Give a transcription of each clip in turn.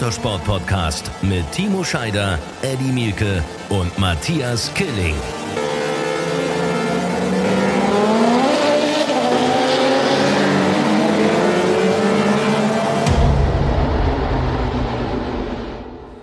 Motorsport-Podcast mit Timo Scheider, Eddie Mielke und Matthias Killing.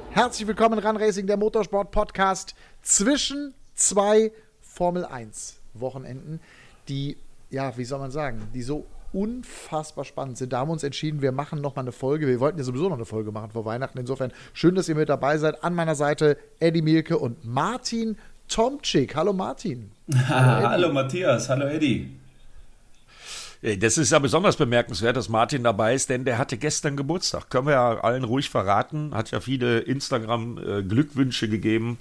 Herzlich willkommen Run Racing, der Motorsport-Podcast zwischen zwei Formel 1 Wochenenden, die, ja, wie soll man sagen, die so unfassbar spannend sind. Da haben wir uns entschieden, wir machen nochmal eine Folge. Wir wollten ja sowieso noch eine Folge machen vor Weihnachten. Insofern schön, dass ihr mit dabei seid. An meiner Seite Eddie Mielke und Martin Tomczyk. Hallo Martin. Hallo, hallo Matthias, hallo Eddie. Das ist ja besonders bemerkenswert, dass Martin dabei ist, denn der hatte gestern Geburtstag. Können wir ja allen ruhig verraten. Hat ja viele Instagram-Glückwünsche gegeben.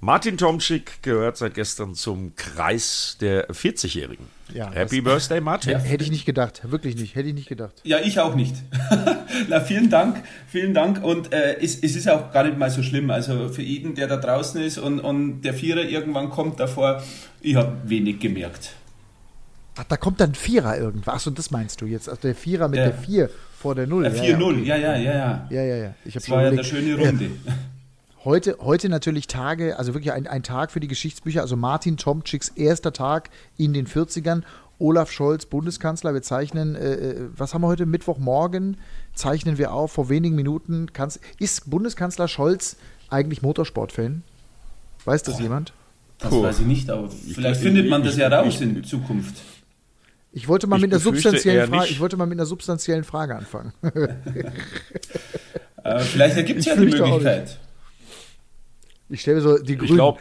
Martin Tomczyk gehört seit gestern zum Kreis der 40-Jährigen. Ja, Happy Birthday, Martin. Ja, hätte ich nicht gedacht, wirklich nicht, hätte ich nicht gedacht. Ja, ich auch nicht. Na, vielen Dank, vielen Dank. Und äh, es, es ist auch gar nicht mal so schlimm. Also für jeden, der da draußen ist und, und der Vierer irgendwann kommt davor, ich habe wenig gemerkt. Ach, da kommt dann Vierer irgendwas. Achso, das meinst du jetzt. Also der Vierer mit ja. der Vier vor der Null. Der 4-0, ja, okay. ja, ja, ja, ja. Ja, ja, ja. Ich das war ja eine schöne Runde. Heute, heute natürlich Tage, also wirklich ein, ein Tag für die Geschichtsbücher. Also Martin Tomczyks erster Tag in den 40ern. Olaf Scholz, Bundeskanzler. Wir zeichnen, äh, äh, was haben wir heute? Mittwochmorgen zeichnen wir auf. Vor wenigen Minuten. Kanz ist Bundeskanzler Scholz eigentlich Motorsportfan? Weiß das Boah, jemand? Das Puh. weiß ich nicht, aber vielleicht ich, findet man ich, das ja raus ich, in Zukunft. Ich wollte mal mit einer substanziellen Frage, ich wollte mal mit einer substanziellen Frage anfangen. äh, vielleicht ergibt es ja die Möglichkeit. Ich stelle mir so die Grünen. Glaub,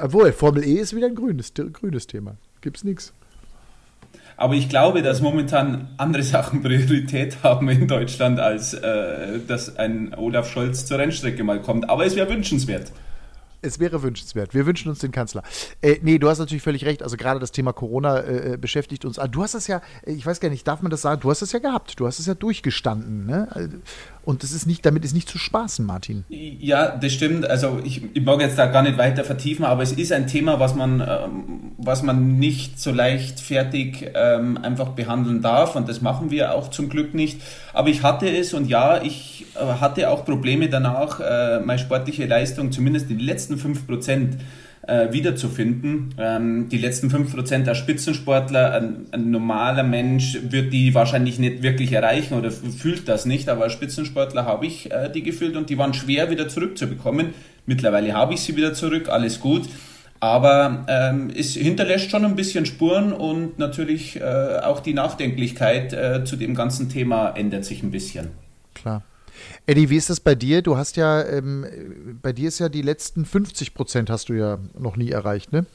obwohl, Formel E ist wieder ein grünes, grünes Thema. Gibt's nichts. Aber ich glaube, dass momentan andere Sachen Priorität haben in Deutschland, als äh, dass ein Olaf Scholz zur Rennstrecke mal kommt. Aber es wäre wünschenswert es wäre wünschenswert. Wir wünschen uns den Kanzler. Äh, nee, du hast natürlich völlig recht. Also gerade das Thema Corona äh, beschäftigt uns. Ah, du hast es ja, ich weiß gar nicht, darf man das sagen? Du hast es ja gehabt. Du hast es ja durchgestanden. Ne? Und das ist nicht, damit ist nicht zu spaßen, Martin. Ja, das stimmt. Also ich, ich mag jetzt da gar nicht weiter vertiefen, aber es ist ein Thema, was man, ähm, was man nicht so leichtfertig ähm, einfach behandeln darf. Und das machen wir auch zum Glück nicht. Aber ich hatte es und ja, ich äh, hatte auch Probleme danach, äh, meine sportliche Leistung, zumindest die letzten fünf Prozent, äh, wiederzufinden. Ähm, die letzten 5% der Spitzensportler, ein, ein, normaler Mensch wird die wahrscheinlich nicht wirklich erreichen oder fühlt das nicht, aber als Spitzensportler habe ich äh, die gefühlt und die waren schwer wieder zurückzubekommen. Mittlerweile habe ich sie wieder zurück, alles gut. Aber ähm, es hinterlässt schon ein bisschen Spuren und natürlich äh, auch die Nachdenklichkeit äh, zu dem ganzen Thema ändert sich ein bisschen. Klar. Eddie, wie ist das bei dir? Du hast ja, ähm, bei dir ist ja die letzten 50 Prozent hast du ja noch nie erreicht, ne?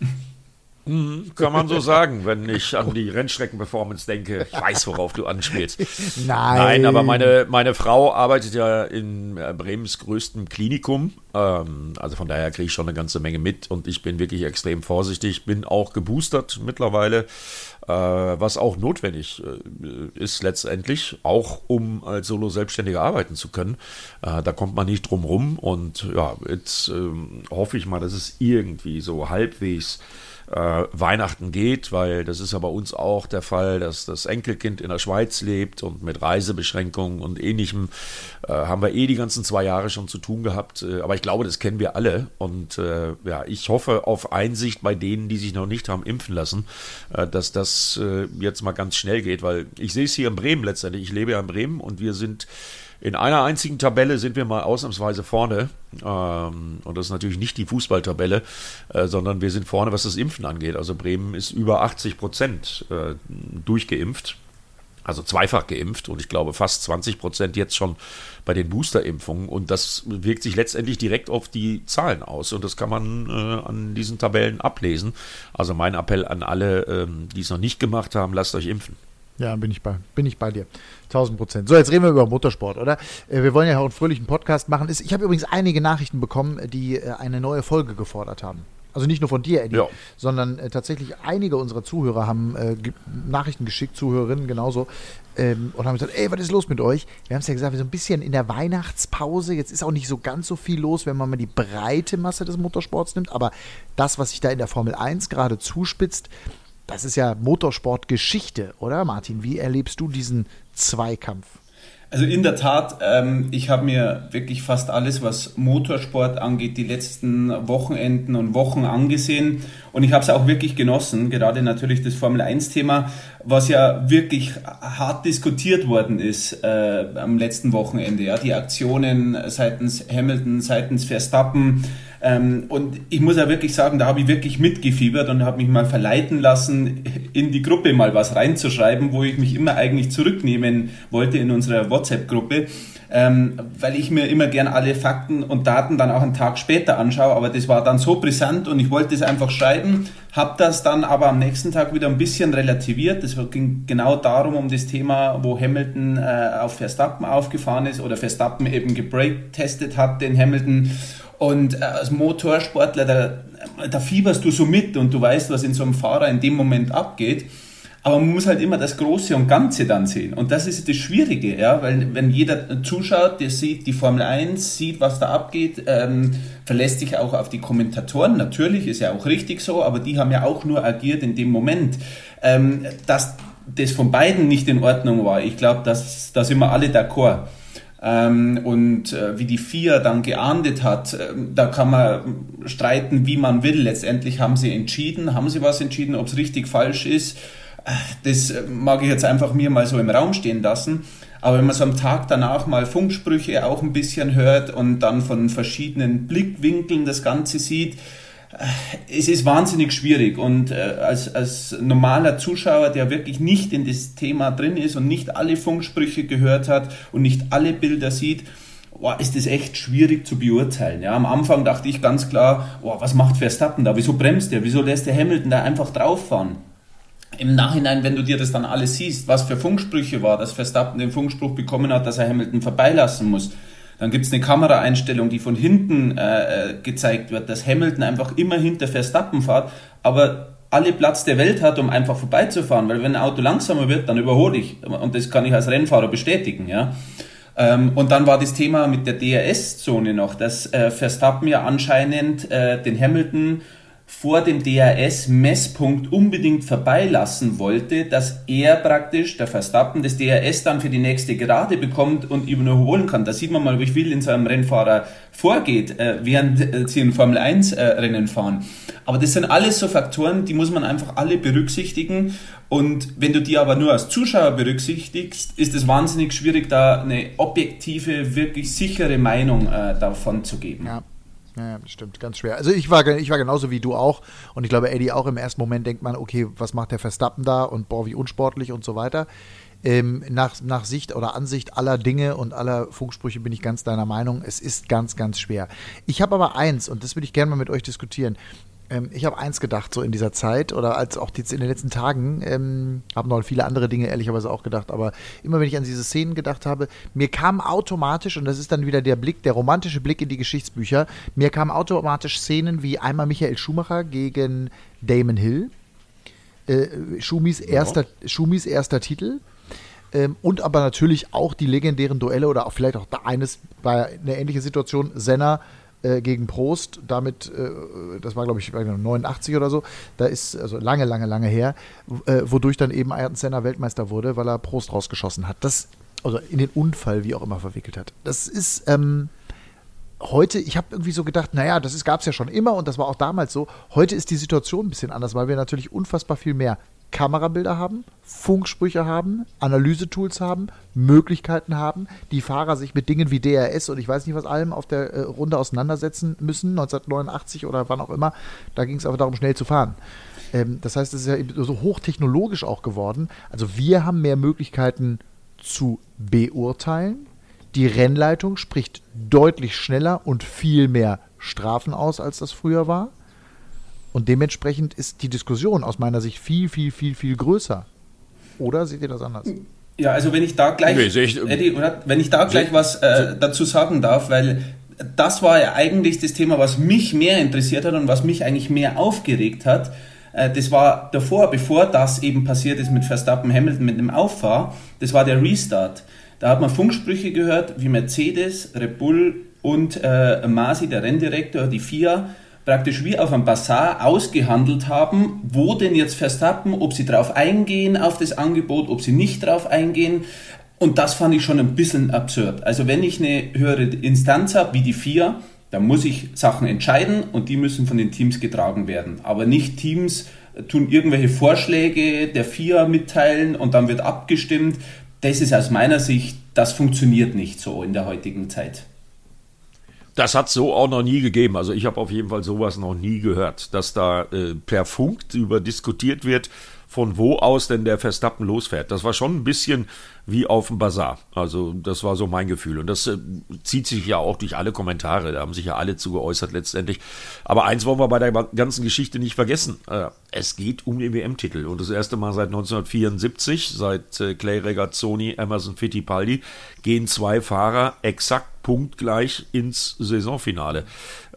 Mhm, kann man so sagen, wenn ich an die Rennstreckenperformance denke. Ich weiß, worauf du anspielst. Nein. Nein, aber meine, meine Frau arbeitet ja in äh, Bremens größtem Klinikum. Ähm, also von daher kriege ich schon eine ganze Menge mit und ich bin wirklich extrem vorsichtig. Bin auch geboostert mittlerweile, was auch notwendig äh, ist letztendlich, auch um als Solo selbstständiger arbeiten zu können. Äh, da kommt man nicht drum rum und ja, jetzt ähm, hoffe ich mal, dass es irgendwie so halbwegs äh, Weihnachten geht, weil das ist ja bei uns auch der Fall, dass das Enkelkind in der Schweiz lebt und mit Reisebeschränkungen und ähnlichem äh, haben wir eh die ganzen zwei Jahre schon zu tun gehabt. Äh, aber ich glaube, das kennen wir alle und äh, ja, ich hoffe auf Einsicht bei denen, die sich noch nicht haben impfen lassen, äh, dass das äh, jetzt mal ganz schnell geht, weil ich sehe es hier in Bremen letztendlich. Ich lebe ja in Bremen und wir sind in einer einzigen Tabelle sind wir mal ausnahmsweise vorne. Ähm, und das ist natürlich nicht die Fußballtabelle, äh, sondern wir sind vorne, was das Impfen angeht. Also Bremen ist über 80 Prozent äh, durchgeimpft. Also zweifach geimpft und ich glaube fast 20 Prozent jetzt schon bei den Boosterimpfungen. Und das wirkt sich letztendlich direkt auf die Zahlen aus. Und das kann man äh, an diesen Tabellen ablesen. Also mein Appell an alle, ähm, die es noch nicht gemacht haben, lasst euch impfen. Ja, bin ich bei, bin ich bei dir. 1000 Prozent. So, jetzt reden wir über Motorsport, oder? Äh, wir wollen ja auch einen fröhlichen Podcast machen. Ich habe übrigens einige Nachrichten bekommen, die äh, eine neue Folge gefordert haben. Also nicht nur von dir, Eddie, ja. sondern äh, tatsächlich einige unserer Zuhörer haben Nachrichten geschickt, Zuhörerinnen genauso, ähm, und haben gesagt, ey, was ist los mit euch? Wir haben es ja gesagt, wir sind ein bisschen in der Weihnachtspause. Jetzt ist auch nicht so ganz so viel los, wenn man mal die breite Masse des Motorsports nimmt. Aber das, was sich da in der Formel 1 gerade zuspitzt, das ist ja Motorsportgeschichte, oder Martin? Wie erlebst du diesen Zweikampf? Also in der Tat, ähm, ich habe mir wirklich fast alles, was Motorsport angeht, die letzten Wochenenden und Wochen angesehen und ich habe es auch wirklich genossen, gerade natürlich das Formel 1-Thema, was ja wirklich hart diskutiert worden ist äh, am letzten Wochenende. Ja, die Aktionen seitens Hamilton, seitens Verstappen, ähm, und ich muss ja wirklich sagen, da habe ich wirklich mitgefiebert und habe mich mal verleiten lassen, in die Gruppe mal was reinzuschreiben, wo ich mich immer eigentlich zurücknehmen wollte in unserer WhatsApp-Gruppe. Ähm, weil ich mir immer gern alle Fakten und Daten dann auch einen Tag später anschaue, aber das war dann so brisant und ich wollte es einfach schreiben, habe das dann aber am nächsten Tag wieder ein bisschen relativiert. Es ging genau darum, um das Thema, wo Hamilton äh, auf Verstappen aufgefahren ist oder Verstappen eben gebreak-testet hat, den Hamilton und äh, als Motorsportler, da, da fieberst du so mit und du weißt, was in so einem Fahrer in dem Moment abgeht. Aber man muss halt immer das Große und Ganze dann sehen. Und das ist das Schwierige, ja, weil wenn jeder zuschaut, der sieht die Formel 1, sieht, was da abgeht, ähm, verlässt sich auch auf die Kommentatoren. Natürlich ist ja auch richtig so, aber die haben ja auch nur agiert in dem Moment. Ähm, dass das von beiden nicht in Ordnung war, ich glaube, da sind wir alle d'accord. Ähm, und äh, wie die FIA dann geahndet hat, äh, da kann man streiten, wie man will. Letztendlich haben sie entschieden, haben sie was entschieden, ob es richtig falsch ist. Äh, das äh, mag ich jetzt einfach mir mal so im Raum stehen lassen. Aber wenn man so am Tag danach mal Funksprüche auch ein bisschen hört und dann von verschiedenen Blickwinkeln das Ganze sieht, es ist wahnsinnig schwierig und äh, als, als normaler Zuschauer, der wirklich nicht in das Thema drin ist und nicht alle Funksprüche gehört hat und nicht alle Bilder sieht, oh, ist das echt schwierig zu beurteilen. Ja, am Anfang dachte ich ganz klar, oh, was macht Verstappen da? Wieso bremst er? Wieso lässt der Hamilton da einfach drauf fahren? Im Nachhinein, wenn du dir das dann alles siehst, was für Funksprüche war, dass Verstappen den Funkspruch bekommen hat, dass er Hamilton vorbeilassen muss, dann gibt es eine Kameraeinstellung, die von hinten äh, äh, gezeigt wird, dass Hamilton einfach immer hinter Verstappen fährt, aber alle Platz der Welt hat, um einfach vorbeizufahren, weil wenn ein Auto langsamer wird, dann überhole ich. Und das kann ich als Rennfahrer bestätigen, ja. Ähm, und dann war das Thema mit der DRS-Zone noch, dass äh, Verstappen ja anscheinend äh, den Hamilton vor dem DRS-Messpunkt unbedingt vorbeilassen wollte, dass er praktisch, der Verstappen, das DRS dann für die nächste Gerade bekommt und überholen kann. Da sieht man mal, wie viel in so einem Rennfahrer vorgeht, äh, während äh, sie ein Formel 1 äh, Rennen fahren. Aber das sind alles so Faktoren, die muss man einfach alle berücksichtigen. Und wenn du die aber nur als Zuschauer berücksichtigst, ist es wahnsinnig schwierig, da eine objektive, wirklich sichere Meinung davon zu geben. Ja. Ja, stimmt, ganz schwer. Also ich war, ich war genauso wie du auch und ich glaube, Eddie auch im ersten Moment denkt man, okay, was macht der Verstappen da und boah, wie unsportlich und so weiter. Ähm, nach, nach Sicht oder Ansicht aller Dinge und aller Funksprüche bin ich ganz deiner Meinung, es ist ganz, ganz schwer. Ich habe aber eins, und das würde ich gerne mal mit euch diskutieren. Ähm, ich habe eins gedacht, so in dieser Zeit oder als auch die, in den letzten Tagen, ähm, habe noch viele andere Dinge ehrlicherweise auch gedacht, aber immer wenn ich an diese Szenen gedacht habe, mir kam automatisch, und das ist dann wieder der Blick, der romantische Blick in die Geschichtsbücher, mir kamen automatisch Szenen wie einmal Michael Schumacher gegen Damon Hill, äh, Schumis, ja. erster, Schumis erster Titel. Ähm, und aber natürlich auch die legendären Duelle oder auch vielleicht auch eines war eine ähnliche Situation, Senna äh, gegen Prost, damit, äh, das war glaube ich 89 oder so, da ist also lange, lange, lange her, äh, wodurch dann eben Ayrton Senna Weltmeister wurde, weil er Prost rausgeschossen hat. Das, also in den Unfall, wie auch immer, verwickelt hat. Das ist, ähm, heute, ich habe irgendwie so gedacht, naja, das gab es ja schon immer und das war auch damals so. Heute ist die Situation ein bisschen anders, weil wir natürlich unfassbar viel mehr Kamerabilder haben, Funksprüche haben, Analysetools haben, Möglichkeiten haben, die Fahrer sich mit Dingen wie DRS und ich weiß nicht was allem auf der äh, Runde auseinandersetzen müssen, 1989 oder wann auch immer. Da ging es aber darum, schnell zu fahren. Ähm, das heißt, es ist ja so hochtechnologisch auch geworden. Also wir haben mehr Möglichkeiten zu beurteilen. Die Rennleitung spricht deutlich schneller und viel mehr Strafen aus, als das früher war. Und dementsprechend ist die Diskussion aus meiner Sicht viel, viel, viel, viel größer. Oder seht ihr das anders? Ja, also wenn ich da gleich, nee, ich, Eddie, oder, wenn ich da gleich was äh, dazu sagen darf, weil das war ja eigentlich das Thema, was mich mehr interessiert hat und was mich eigentlich mehr aufgeregt hat. Äh, das war davor, bevor das eben passiert ist mit Verstappen Hamilton mit dem Auffahr, das war der Restart. Da hat man Funksprüche gehört, wie Mercedes, Red Bull und äh, Masi, der Renndirektor, die FIA, praktisch wie auf einem Bazar ausgehandelt haben, wo denn jetzt Verstappen, ob sie drauf eingehen auf das Angebot, ob sie nicht drauf eingehen. Und das fand ich schon ein bisschen absurd. Also wenn ich eine höhere Instanz habe, wie die vier, dann muss ich Sachen entscheiden und die müssen von den Teams getragen werden. Aber nicht Teams tun irgendwelche Vorschläge der vier mitteilen und dann wird abgestimmt. Das ist aus meiner Sicht, das funktioniert nicht so in der heutigen Zeit. Das hat so auch noch nie gegeben. Also ich habe auf jeden Fall sowas noch nie gehört, dass da äh, per Funk über diskutiert wird, von wo aus denn der Verstappen losfährt. Das war schon ein bisschen wie auf dem Bazar. Also das war so mein Gefühl. Und das äh, zieht sich ja auch durch alle Kommentare. Da haben sich ja alle zu geäußert letztendlich. Aber eins wollen wir bei der ganzen Geschichte nicht vergessen. Äh, es geht um den WM-Titel. Und das erste Mal seit 1974, seit äh, Clay Regazzoni, Emerson Fittipaldi, gehen zwei Fahrer exakt punktgleich ins Saisonfinale.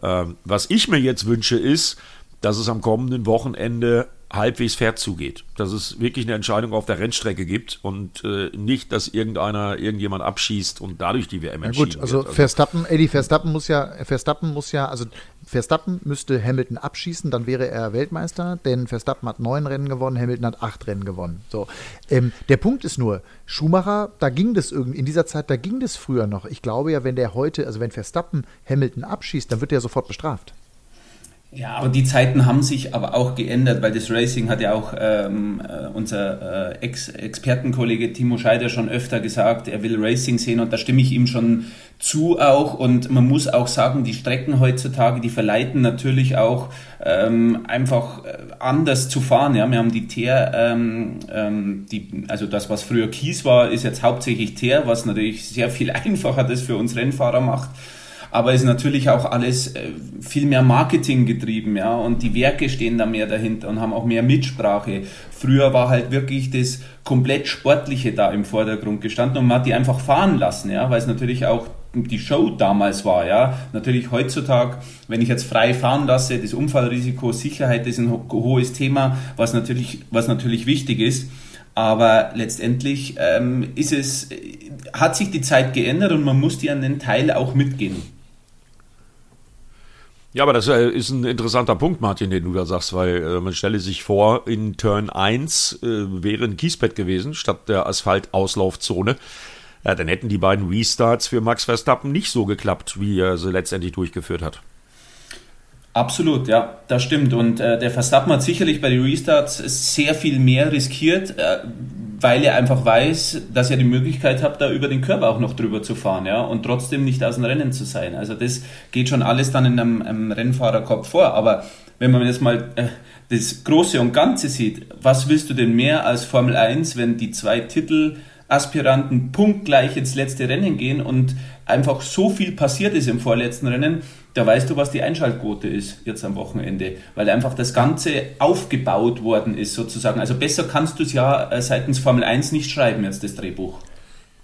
Ähm, was ich mir jetzt wünsche, ist, dass es am kommenden Wochenende halbwegs fair zugeht. Dass es wirklich eine Entscheidung auf der Rennstrecke gibt und äh, nicht, dass irgendeiner irgendjemand abschießt und dadurch die WM entschieden ja gut, also, also Verstappen, Eddie Verstappen muss ja, Verstappen muss ja, also Verstappen müsste Hamilton abschießen, dann wäre er Weltmeister, denn Verstappen hat neun Rennen gewonnen, Hamilton hat acht Rennen gewonnen. So, ähm, der Punkt ist nur, Schumacher, da ging das irgendwie, in dieser Zeit, da ging das früher noch. Ich glaube ja, wenn der heute, also wenn Verstappen Hamilton abschießt, dann wird er sofort bestraft. Ja, aber die Zeiten haben sich aber auch geändert, weil das Racing hat ja auch ähm, äh, unser äh, Ex-Expertenkollege Timo Scheider schon öfter gesagt, er will Racing sehen und da stimme ich ihm schon zu auch und man muss auch sagen, die Strecken heutzutage, die verleiten natürlich auch ähm, einfach äh, anders zu fahren. Ja, wir haben die Teer, ähm, ähm, die, also das, was früher Kies war, ist jetzt hauptsächlich Teer, was natürlich sehr viel einfacher das für uns Rennfahrer macht aber ist natürlich auch alles äh, viel mehr Marketing getrieben, ja, und die Werke stehen da mehr dahinter und haben auch mehr Mitsprache. Früher war halt wirklich das komplett Sportliche da im Vordergrund gestanden und man hat die einfach fahren lassen, ja, weil es natürlich auch die Show damals war, ja. Natürlich heutzutage, wenn ich jetzt frei fahren lasse, das Unfallrisiko, Sicherheit ist ein hohes Thema, was natürlich, was natürlich wichtig ist. Aber letztendlich ähm, ist es, hat sich die Zeit geändert und man muss die an den Teil auch mitgehen. Ja, aber das äh, ist ein interessanter Punkt, Martin, den du da sagst, weil äh, man stelle sich vor, in Turn 1 äh, wäre ein Kiesbett gewesen, statt der Asphaltauslaufzone. Ja, dann hätten die beiden Restarts für Max Verstappen nicht so geklappt, wie er sie letztendlich durchgeführt hat. Absolut, ja, das stimmt. Und äh, der Verstappen hat sicherlich bei den Restarts sehr viel mehr riskiert, äh, weil er einfach weiß, dass er die Möglichkeit hat, da über den Körper auch noch drüber zu fahren, ja, und trotzdem nicht aus dem Rennen zu sein. Also das geht schon alles dann in einem, einem Rennfahrerkopf vor. Aber wenn man jetzt mal äh, das Große und Ganze sieht, was willst du denn mehr als Formel 1, wenn die zwei Titelaspiranten punktgleich ins letzte Rennen gehen und einfach so viel passiert ist im vorletzten Rennen, da weißt du, was die Einschaltquote ist jetzt am Wochenende, weil einfach das Ganze aufgebaut worden ist sozusagen. Also besser kannst du es ja äh, seitens Formel 1 nicht schreiben jetzt das Drehbuch.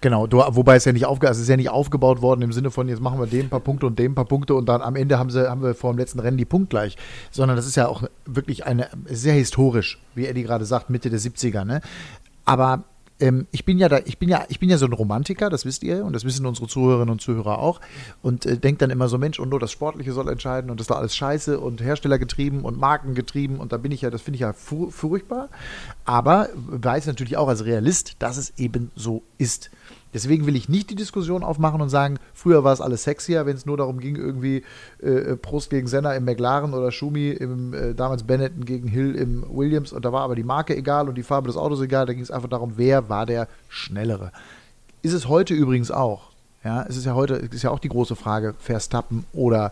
Genau, du, wobei es ja nicht aufge, also es ist ja nicht aufgebaut worden im Sinne von jetzt machen wir den paar Punkte und den paar Punkte und dann am Ende haben sie haben wir vor dem letzten Rennen die punktgleich, sondern das ist ja auch wirklich eine sehr historisch, wie Eddie gerade sagt, Mitte der 70er, ne? Aber ähm, ich bin ja da, ich bin ja, ich bin ja so ein Romantiker, das wisst ihr und das wissen unsere Zuhörerinnen und Zuhörer auch und äh, denkt dann immer so, Mensch, und nur das Sportliche soll entscheiden und das doch alles scheiße und Herstellergetrieben und Markengetrieben und da bin ich ja, das finde ich ja fu furchtbar, aber weiß natürlich auch als Realist, dass es eben so ist. Deswegen will ich nicht die Diskussion aufmachen und sagen, früher war es alles sexier, wenn es nur darum ging, irgendwie äh, äh, Prost gegen Senna im McLaren oder Schumi im äh, damals Benetton gegen Hill im Williams und da war aber die Marke egal und die Farbe des Autos egal, da ging es einfach darum, wer war der Schnellere. Ist es heute übrigens auch. Ja, es ist ja heute, ist ja auch die große Frage, Verstappen oder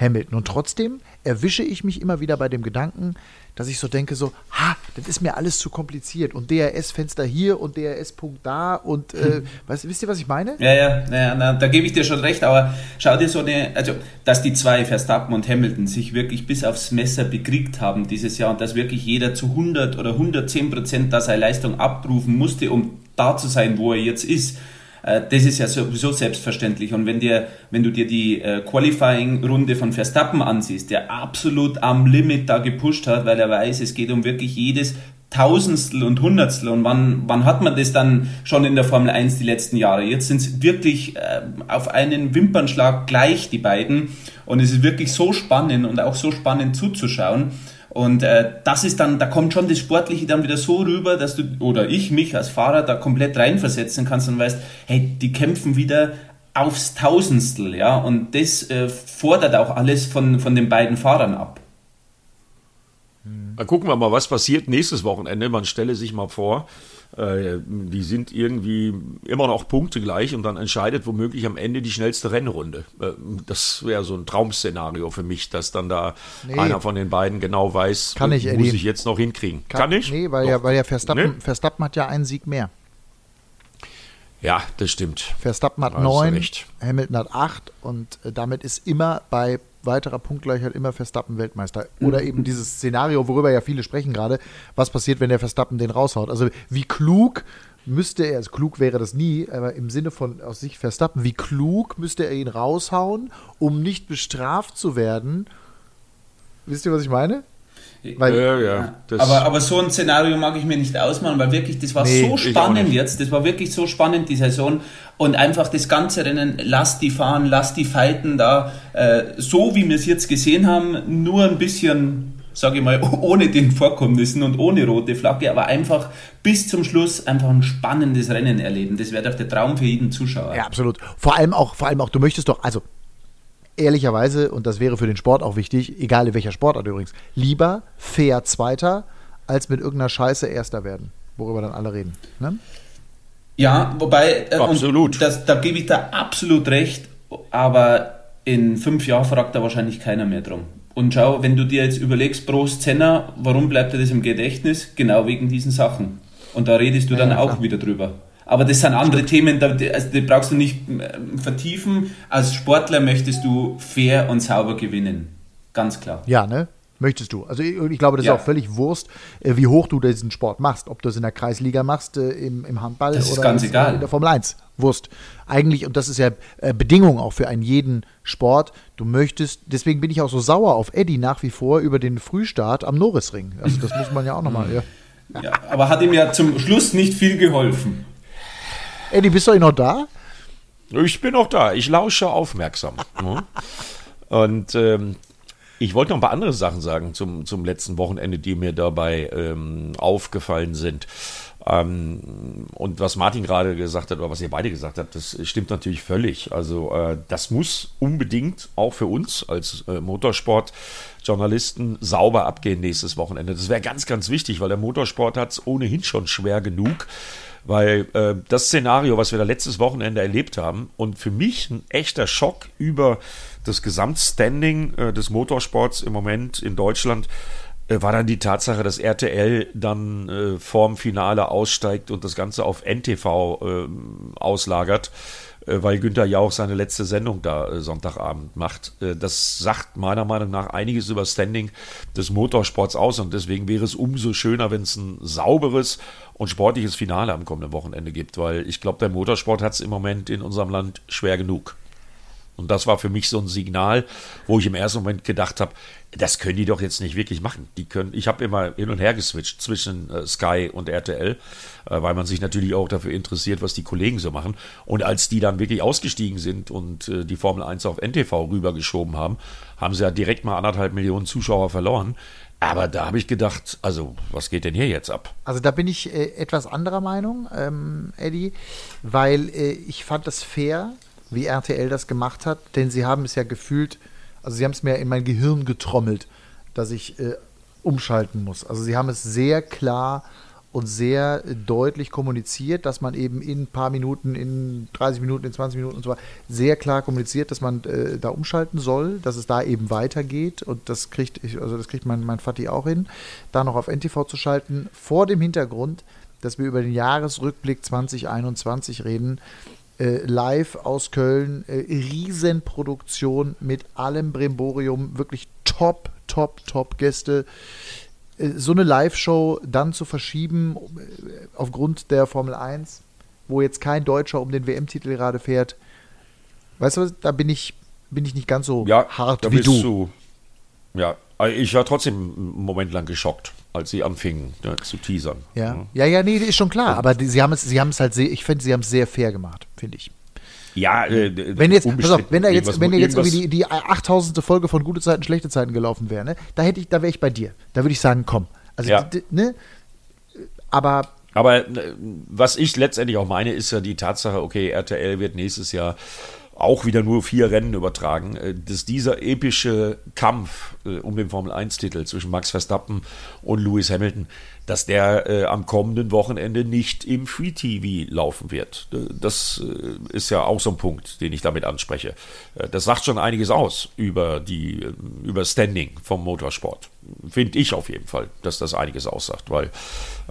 Hamilton. Und trotzdem erwische ich mich immer wieder bei dem Gedanken, dass ich so denke, so, ha, das ist mir alles zu kompliziert und DRS-Fenster hier und DRS-Punkt da und äh, hm. weißt, wisst ihr, was ich meine? Ja, ja, ja na, da gebe ich dir schon recht, aber schau dir so eine, also, dass die zwei, Verstappen und Hamilton, sich wirklich bis aufs Messer bekriegt haben dieses Jahr und dass wirklich jeder zu 100 oder 110 Prozent da seine Leistung abrufen musste, um da zu sein, wo er jetzt ist das ist ja sowieso selbstverständlich. Und wenn, dir, wenn du dir die äh, Qualifying-Runde von Verstappen ansiehst, der absolut am Limit da gepusht hat, weil er weiß, es geht um wirklich jedes Tausendstel und Hundertstel und wann, wann hat man das dann schon in der Formel 1 die letzten Jahre? Jetzt sind es wirklich äh, auf einen Wimpernschlag gleich, die beiden. Und es ist wirklich so spannend und auch so spannend zuzuschauen. Und äh, das ist dann, da kommt schon das Sportliche dann wieder so rüber, dass du oder ich mich als Fahrer da komplett reinversetzen kannst und weißt, hey, die kämpfen wieder aufs Tausendstel, ja. Und das äh, fordert auch alles von, von den beiden Fahrern ab. Dann gucken wir mal, was passiert nächstes Wochenende. Man stelle sich mal vor, äh, die sind irgendwie immer noch punktegleich und dann entscheidet womöglich am Ende die schnellste Rennrunde. Äh, das wäre so ein Traum-Szenario für mich, dass dann da nee. einer von den beiden genau weiß, Kann ich, muss ich jetzt noch hinkriegen. Kann, Kann ich? Nee, weil Doch. ja, weil ja Verstappen, nee? Verstappen hat ja einen Sieg mehr. Ja, das stimmt. Verstappen hat neun, Hamilton hat acht und äh, damit ist immer bei weiterer Punktgleichheit immer Verstappen Weltmeister. Oder eben dieses Szenario, worüber ja viele sprechen gerade, was passiert, wenn der Verstappen den raushaut. Also wie klug müsste er, also klug wäre das nie, aber im Sinne von aus sich Verstappen, wie klug müsste er ihn raushauen, um nicht bestraft zu werden. Wisst ihr, was ich meine? Weil, ja, ja, aber, aber so ein Szenario mag ich mir nicht ausmalen, weil wirklich, das war nee, so spannend jetzt, das war wirklich so spannend, die Saison. Und einfach das ganze Rennen, lass die fahren, lass die fighten da, äh, so wie wir es jetzt gesehen haben, nur ein bisschen, sage ich mal, ohne den Vorkommnissen und ohne rote Flagge, aber einfach bis zum Schluss einfach ein spannendes Rennen erleben. Das wäre doch der Traum für jeden Zuschauer. Ja, absolut. Vor allem auch, vor allem auch, du möchtest doch, also ehrlicherweise, und das wäre für den Sport auch wichtig, egal in welcher Sportart übrigens, lieber fair Zweiter, als mit irgendeiner Scheiße Erster werden, worüber dann alle reden. Ne? Ja, wobei, äh, absolut. Das, da gebe ich da absolut recht, aber in fünf Jahren fragt da wahrscheinlich keiner mehr drum. Und schau, wenn du dir jetzt überlegst, pro Szene, warum bleibt dir das im Gedächtnis? Genau wegen diesen Sachen. Und da redest du ja, dann ja, auch wieder drüber. Aber das sind andere Themen, da, also die brauchst du nicht ähm, vertiefen. Als Sportler möchtest du fair und sauber gewinnen. Ganz klar. Ja, ne? Möchtest du. Also ich, ich glaube, das ja. ist auch völlig Wurst, äh, wie hoch du diesen Sport machst. Ob du es in der Kreisliga machst, äh, im, im Handball oder egal. in der Formel 1. Wurst. Eigentlich, und das ist ja äh, Bedingung auch für einen jeden Sport, du möchtest, deswegen bin ich auch so sauer auf Eddie nach wie vor über den Frühstart am Norrisring. Also das muss man ja auch nochmal. Ja. ja, aber hat ihm ja zum Schluss nicht viel geholfen. Eddie, bist du noch da? Ich bin noch da. Ich lausche aufmerksam. Ne? Und ähm, ich wollte noch ein paar andere Sachen sagen zum, zum letzten Wochenende, die mir dabei ähm, aufgefallen sind. Ähm, und was Martin gerade gesagt hat, oder was ihr beide gesagt habt, das stimmt natürlich völlig. Also äh, das muss unbedingt auch für uns als äh, Motorsportjournalisten sauber abgehen nächstes Wochenende. Das wäre ganz, ganz wichtig, weil der Motorsport hat es ohnehin schon schwer genug weil äh, das Szenario, was wir da letztes Wochenende erlebt haben und für mich ein echter Schock über das Gesamtstanding äh, des Motorsports im Moment in Deutschland, äh, war dann die Tatsache, dass RTL dann äh, vorm Finale aussteigt und das Ganze auf NTV äh, auslagert weil Günther Jauch seine letzte Sendung da äh, Sonntagabend macht. Äh, das sagt meiner Meinung nach einiges über Standing des Motorsports aus und deswegen wäre es umso schöner, wenn es ein sauberes und sportliches Finale am kommenden Wochenende gibt, weil ich glaube, der Motorsport hat es im Moment in unserem Land schwer genug. Und das war für mich so ein Signal, wo ich im ersten Moment gedacht habe, das können die doch jetzt nicht wirklich machen. Die können, ich habe immer hin und her geswitcht zwischen äh, Sky und RTL, äh, weil man sich natürlich auch dafür interessiert, was die Kollegen so machen. Und als die dann wirklich ausgestiegen sind und äh, die Formel 1 auf NTV rübergeschoben haben, haben sie ja direkt mal anderthalb Millionen Zuschauer verloren. Aber da habe ich gedacht, also was geht denn hier jetzt ab? Also da bin ich äh, etwas anderer Meinung, ähm, Eddie, weil äh, ich fand das fair, wie RTL das gemacht hat, denn sie haben es ja gefühlt also sie haben es mir in mein Gehirn getrommelt, dass ich äh, umschalten muss. Also sie haben es sehr klar und sehr deutlich kommuniziert, dass man eben in ein paar Minuten, in 30 Minuten, in 20 Minuten und so weiter sehr klar kommuniziert, dass man äh, da umschalten soll, dass es da eben weitergeht und das kriegt ich, also das kriegt mein, mein Vati auch hin, da noch auf NTV zu schalten, vor dem Hintergrund, dass wir über den Jahresrückblick 2021 reden, äh, live aus Köln, äh, Riesenproduktion mit allem Bremborium, wirklich top, top, top Gäste. Äh, so eine Live-Show dann zu verschieben äh, aufgrund der Formel 1, wo jetzt kein Deutscher um den WM-Titel gerade fährt, weißt du, da bin ich, bin ich nicht ganz so ja, hart wie du. du. Ja, Ich war trotzdem einen Moment lang geschockt, als sie anfingen ja, zu teasern. Ja, ja, ja, nee, ist schon klar. Aber die, sie haben es, sie haben es halt sehr, ich finde, sie haben es sehr fair gemacht, finde ich. Ja, äh, wenn jetzt, pass auf, wenn da jetzt, wenn jetzt irgendwie die, die 8000. Folge von gute Zeiten, schlechte Zeiten gelaufen wäre, ne, da hätte ich, da wäre ich bei dir. Da würde ich sagen, komm. Also, ja. ne, aber aber äh, was ich letztendlich auch meine, ist ja die Tatsache, okay, RTL wird nächstes Jahr auch wieder nur vier Rennen übertragen, äh, dass dieser epische Kampf äh, um den Formel-1-Titel zwischen Max Verstappen und Lewis Hamilton, dass der äh, am kommenden Wochenende nicht im Free TV laufen wird. Das ist ja auch so ein Punkt, den ich damit anspreche. Das sagt schon einiges aus über die über Standing vom Motorsport. Finde ich auf jeden Fall, dass das einiges aussagt, weil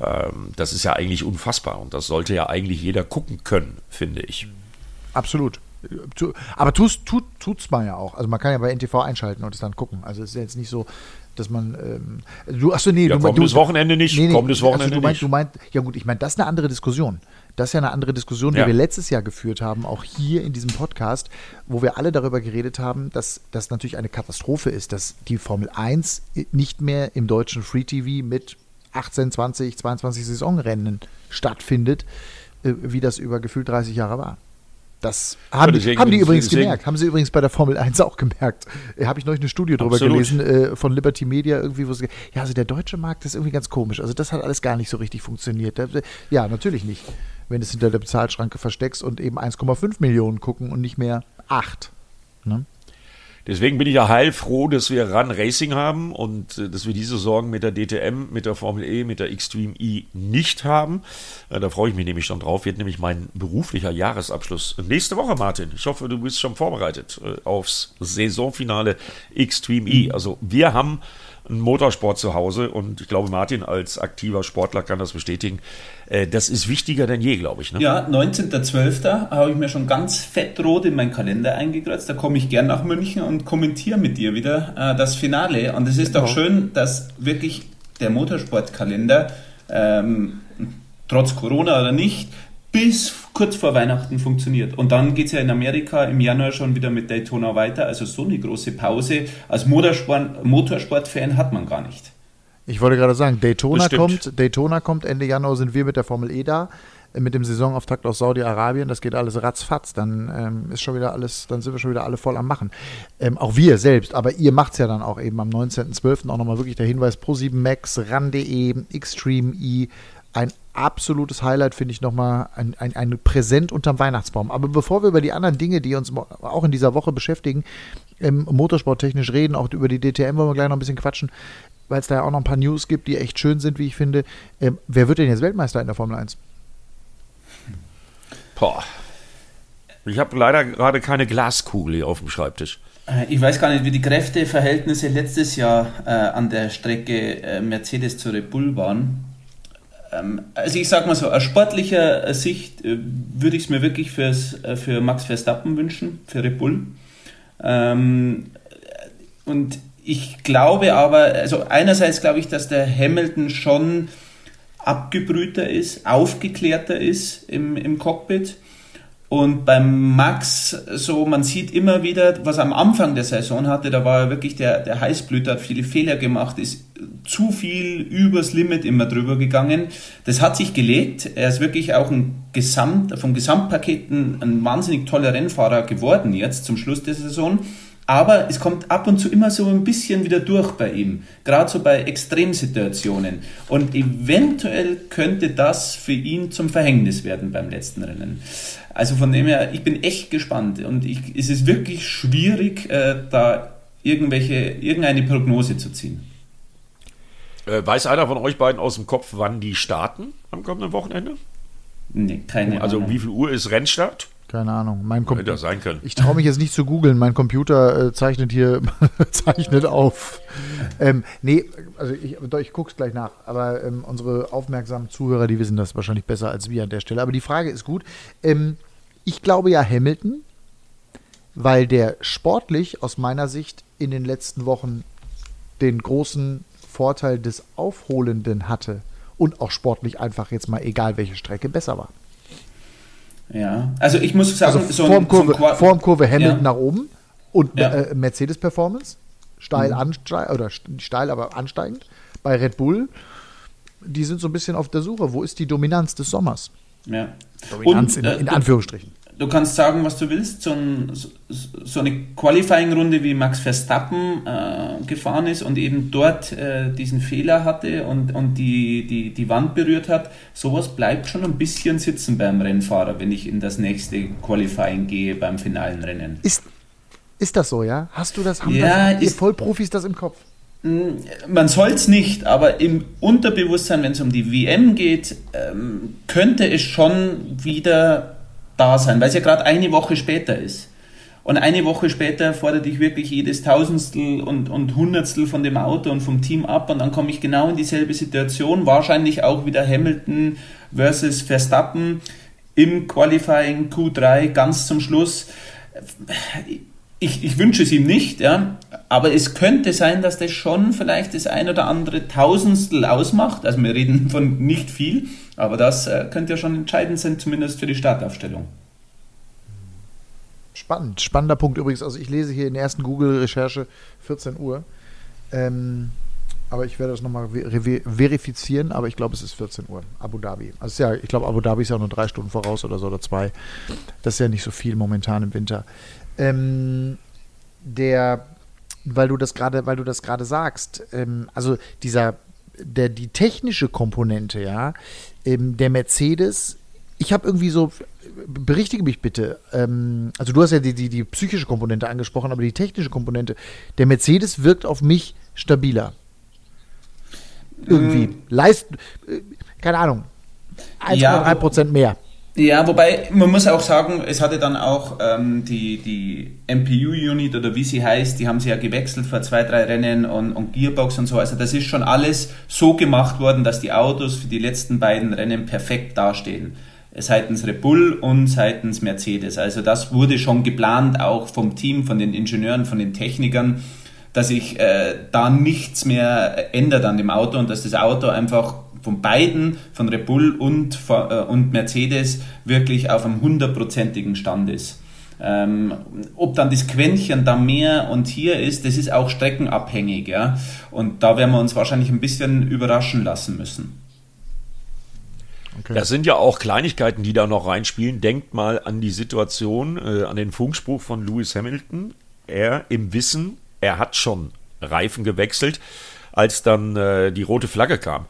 ähm, das ist ja eigentlich unfassbar und das sollte ja eigentlich jeder gucken können, finde ich. Absolut. Aber tut, tut, tut's man ja auch. Also man kann ja bei NTV einschalten und es dann gucken. Also es ist jetzt nicht so, dass man. Ähm, du, achso, nee, ja, du, kommendes du, Wochenende nicht. Nee, nee, kommendes Wochenende also du meinst, nicht. Du meinst, ja gut, ich meine, das ist eine andere Diskussion. Das ist ja eine andere Diskussion, die ja. wir letztes Jahr geführt haben, auch hier in diesem Podcast, wo wir alle darüber geredet haben, dass das natürlich eine Katastrophe ist, dass die Formel 1 nicht mehr im deutschen Free TV mit 18, 20, 22 Saisonrennen stattfindet, äh, wie das über gefühlt 30 Jahre war. Das haben, ja, deswegen, haben die übrigens deswegen. gemerkt. Haben sie übrigens bei der Formel 1 auch gemerkt. Äh, Habe ich neulich eine Studie drüber Absolut. gelesen äh, von Liberty Media, irgendwie, wo sie, ja, also der deutsche Markt ist irgendwie ganz komisch. Also das hat alles gar nicht so richtig funktioniert. Ja, natürlich nicht. Wenn du es hinter der Bezahlschranke versteckst und eben 1,5 Millionen gucken und nicht mehr 8. Ne? Deswegen bin ich ja heilfroh, dass wir Run Racing haben und äh, dass wir diese Sorgen mit der DTM, mit der Formel E, mit der Xtreme E nicht haben. Äh, da freue ich mich nämlich schon drauf. Wird nämlich mein beruflicher Jahresabschluss nächste Woche, Martin. Ich hoffe, du bist schon vorbereitet äh, aufs Saisonfinale Xtreme E. Also wir haben einen Motorsport zu Hause und ich glaube, Martin als aktiver Sportler kann das bestätigen. Äh, das ist wichtiger denn je, glaube ich. Ne? Ja, 19.12. habe ich mir schon ganz fettrot in meinen Kalender eingekreuzt. Da komme ich gern nach München und kommentiere mit dir wieder äh, das Finale. Und es ist doch schön, dass wirklich der Motorsportkalender ähm, trotz Corona oder nicht bis kurz vor Weihnachten funktioniert. Und dann geht es ja in Amerika im Januar schon wieder mit Daytona weiter. Also so eine große Pause als Motorsport, Motorsport-Fan hat man gar nicht. Ich wollte gerade sagen, Daytona kommt, Daytona kommt, Ende Januar sind wir mit der Formel E da, äh, mit dem Saisonauftakt aus Saudi-Arabien, das geht alles ratzfatz, dann ähm, ist schon wieder alles, dann sind wir schon wieder alle voll am Machen. Ähm, auch wir selbst, aber ihr macht es ja dann auch eben am 19.12. auch nochmal wirklich der Hinweis, Pro7 Max, RAN.de, Xtreme E, ein absolutes Highlight, finde ich nochmal ein, ein, ein Präsent unterm Weihnachtsbaum. Aber bevor wir über die anderen Dinge, die uns auch in dieser Woche beschäftigen, ähm, motorsporttechnisch reden, auch über die DTM wollen wir gleich noch ein bisschen quatschen, weil es da ja auch noch ein paar News gibt, die echt schön sind, wie ich finde. Ähm, wer wird denn jetzt Weltmeister in der Formel 1? Boah. Ich habe leider gerade keine Glaskugel hier auf dem Schreibtisch. Äh, ich weiß gar nicht, wie die Kräfteverhältnisse letztes Jahr äh, an der Strecke äh, Mercedes zu Red Bull waren. Ähm, also ich sage mal so, aus sportlicher Sicht äh, würde ich es mir wirklich fürs, äh, für Max Verstappen wünschen, für Red Bull. Ähm, und ich glaube aber, also einerseits glaube ich, dass der Hamilton schon abgebrühter ist, aufgeklärter ist im, im Cockpit. Und beim Max, so man sieht immer wieder, was er am Anfang der Saison hatte, da war er wirklich der, der Heißblüter, hat viele Fehler gemacht, ist zu viel übers Limit immer drüber gegangen. Das hat sich gelegt. Er ist wirklich auch ein Gesamt, vom Gesamtpaket ein, ein wahnsinnig toller Rennfahrer geworden jetzt zum Schluss der Saison. Aber es kommt ab und zu immer so ein bisschen wieder durch bei ihm, gerade so bei Extremsituationen. Und eventuell könnte das für ihn zum Verhängnis werden beim letzten Rennen. Also von dem her, ich bin echt gespannt und ich, es ist wirklich schwierig, äh, da irgendwelche, irgendeine Prognose zu ziehen. Äh, weiß einer von euch beiden aus dem Kopf, wann die starten am kommenden Wochenende? Nee, keine also, Ahnung. Also wie viel Uhr ist Rennstart? Keine Ahnung. Mein Hätte das sein können. Ich traue mich jetzt nicht zu googeln. Mein Computer äh, zeichnet hier zeichnet auf. Ähm, nee, also ich, ich gucke es gleich nach. Aber ähm, unsere aufmerksamen Zuhörer, die wissen das wahrscheinlich besser als wir an der Stelle. Aber die Frage ist gut. Ähm, ich glaube ja Hamilton, weil der sportlich aus meiner Sicht in den letzten Wochen den großen Vorteil des Aufholenden hatte und auch sportlich einfach jetzt mal egal welche Strecke besser war. Ja, also ich muss sagen, also so Formkurve, so Formkurve Hamilton ja. nach oben und ja. äh, Mercedes Performance steil mhm. ansteigend, oder steil, aber ansteigend. Bei Red Bull, die sind so ein bisschen auf der Suche. Wo ist die Dominanz des Sommers? Ja. Dominanz Und, in, in äh, Anführungsstrichen du kannst sagen, was du willst. So, ein, so eine Qualifying-Runde, wie Max Verstappen äh, gefahren ist und eben dort äh, diesen Fehler hatte und, und die, die, die Wand berührt hat, sowas bleibt schon ein bisschen sitzen beim Rennfahrer, wenn ich in das nächste Qualifying gehe beim finalen Rennen. Ist, ist das so, ja? Hast du das? Haben ja, das, ihr Vollprofis das im Kopf? Hm, man soll es nicht, aber im Unterbewusstsein, wenn es um die WM geht, ähm, könnte es schon wieder da sein, weil es ja gerade eine Woche später ist. Und eine Woche später fordere ich wirklich jedes Tausendstel und, und Hundertstel von dem Auto und vom Team ab und dann komme ich genau in dieselbe Situation. Wahrscheinlich auch wieder Hamilton versus Verstappen im Qualifying Q3 ganz zum Schluss. Ich, ich wünsche es ihm nicht, ja, aber es könnte sein, dass das schon vielleicht das ein oder andere Tausendstel ausmacht. Also wir reden von nicht viel, aber das äh, könnte ja schon entscheidend sein, zumindest für die Startaufstellung. Spannend, spannender Punkt übrigens. Also ich lese hier in der ersten Google-Recherche 14 Uhr. Ähm, aber ich werde das nochmal verifizieren, aber ich glaube, es ist 14 Uhr. Abu Dhabi. Also ja, ich glaube, Abu Dhabi ist ja auch nur drei Stunden voraus oder so oder zwei. Das ist ja nicht so viel momentan im Winter. Ähm, der, weil du das gerade, weil du das gerade sagst, ähm, also dieser, der, die technische Komponente, ja, ähm, der Mercedes, ich habe irgendwie so, berichtige mich bitte, ähm, also du hast ja die, die, die psychische Komponente angesprochen, aber die technische Komponente, der Mercedes wirkt auf mich stabiler. Irgendwie. Mhm. Leist, äh, keine Ahnung, 1,3 ja, Prozent mehr. Ja, wobei man muss auch sagen, es hatte dann auch ähm, die, die MPU-Unit oder wie sie heißt, die haben sie ja gewechselt vor zwei, drei Rennen und, und Gearbox und so. Also das ist schon alles so gemacht worden, dass die Autos für die letzten beiden Rennen perfekt dastehen. Seitens Red Bull und seitens Mercedes. Also das wurde schon geplant, auch vom Team, von den Ingenieuren, von den Technikern, dass sich äh, da nichts mehr ändert an dem Auto und dass das Auto einfach von beiden, von Red Bull und, äh, und Mercedes, wirklich auf einem hundertprozentigen Stand ist. Ähm, ob dann das Quäntchen da mehr und hier ist, das ist auch streckenabhängig. Ja? Und da werden wir uns wahrscheinlich ein bisschen überraschen lassen müssen. Okay. Das sind ja auch Kleinigkeiten, die da noch reinspielen. Denkt mal an die Situation, äh, an den Funkspruch von Lewis Hamilton. Er im Wissen, er hat schon Reifen gewechselt, als dann äh, die rote Flagge kam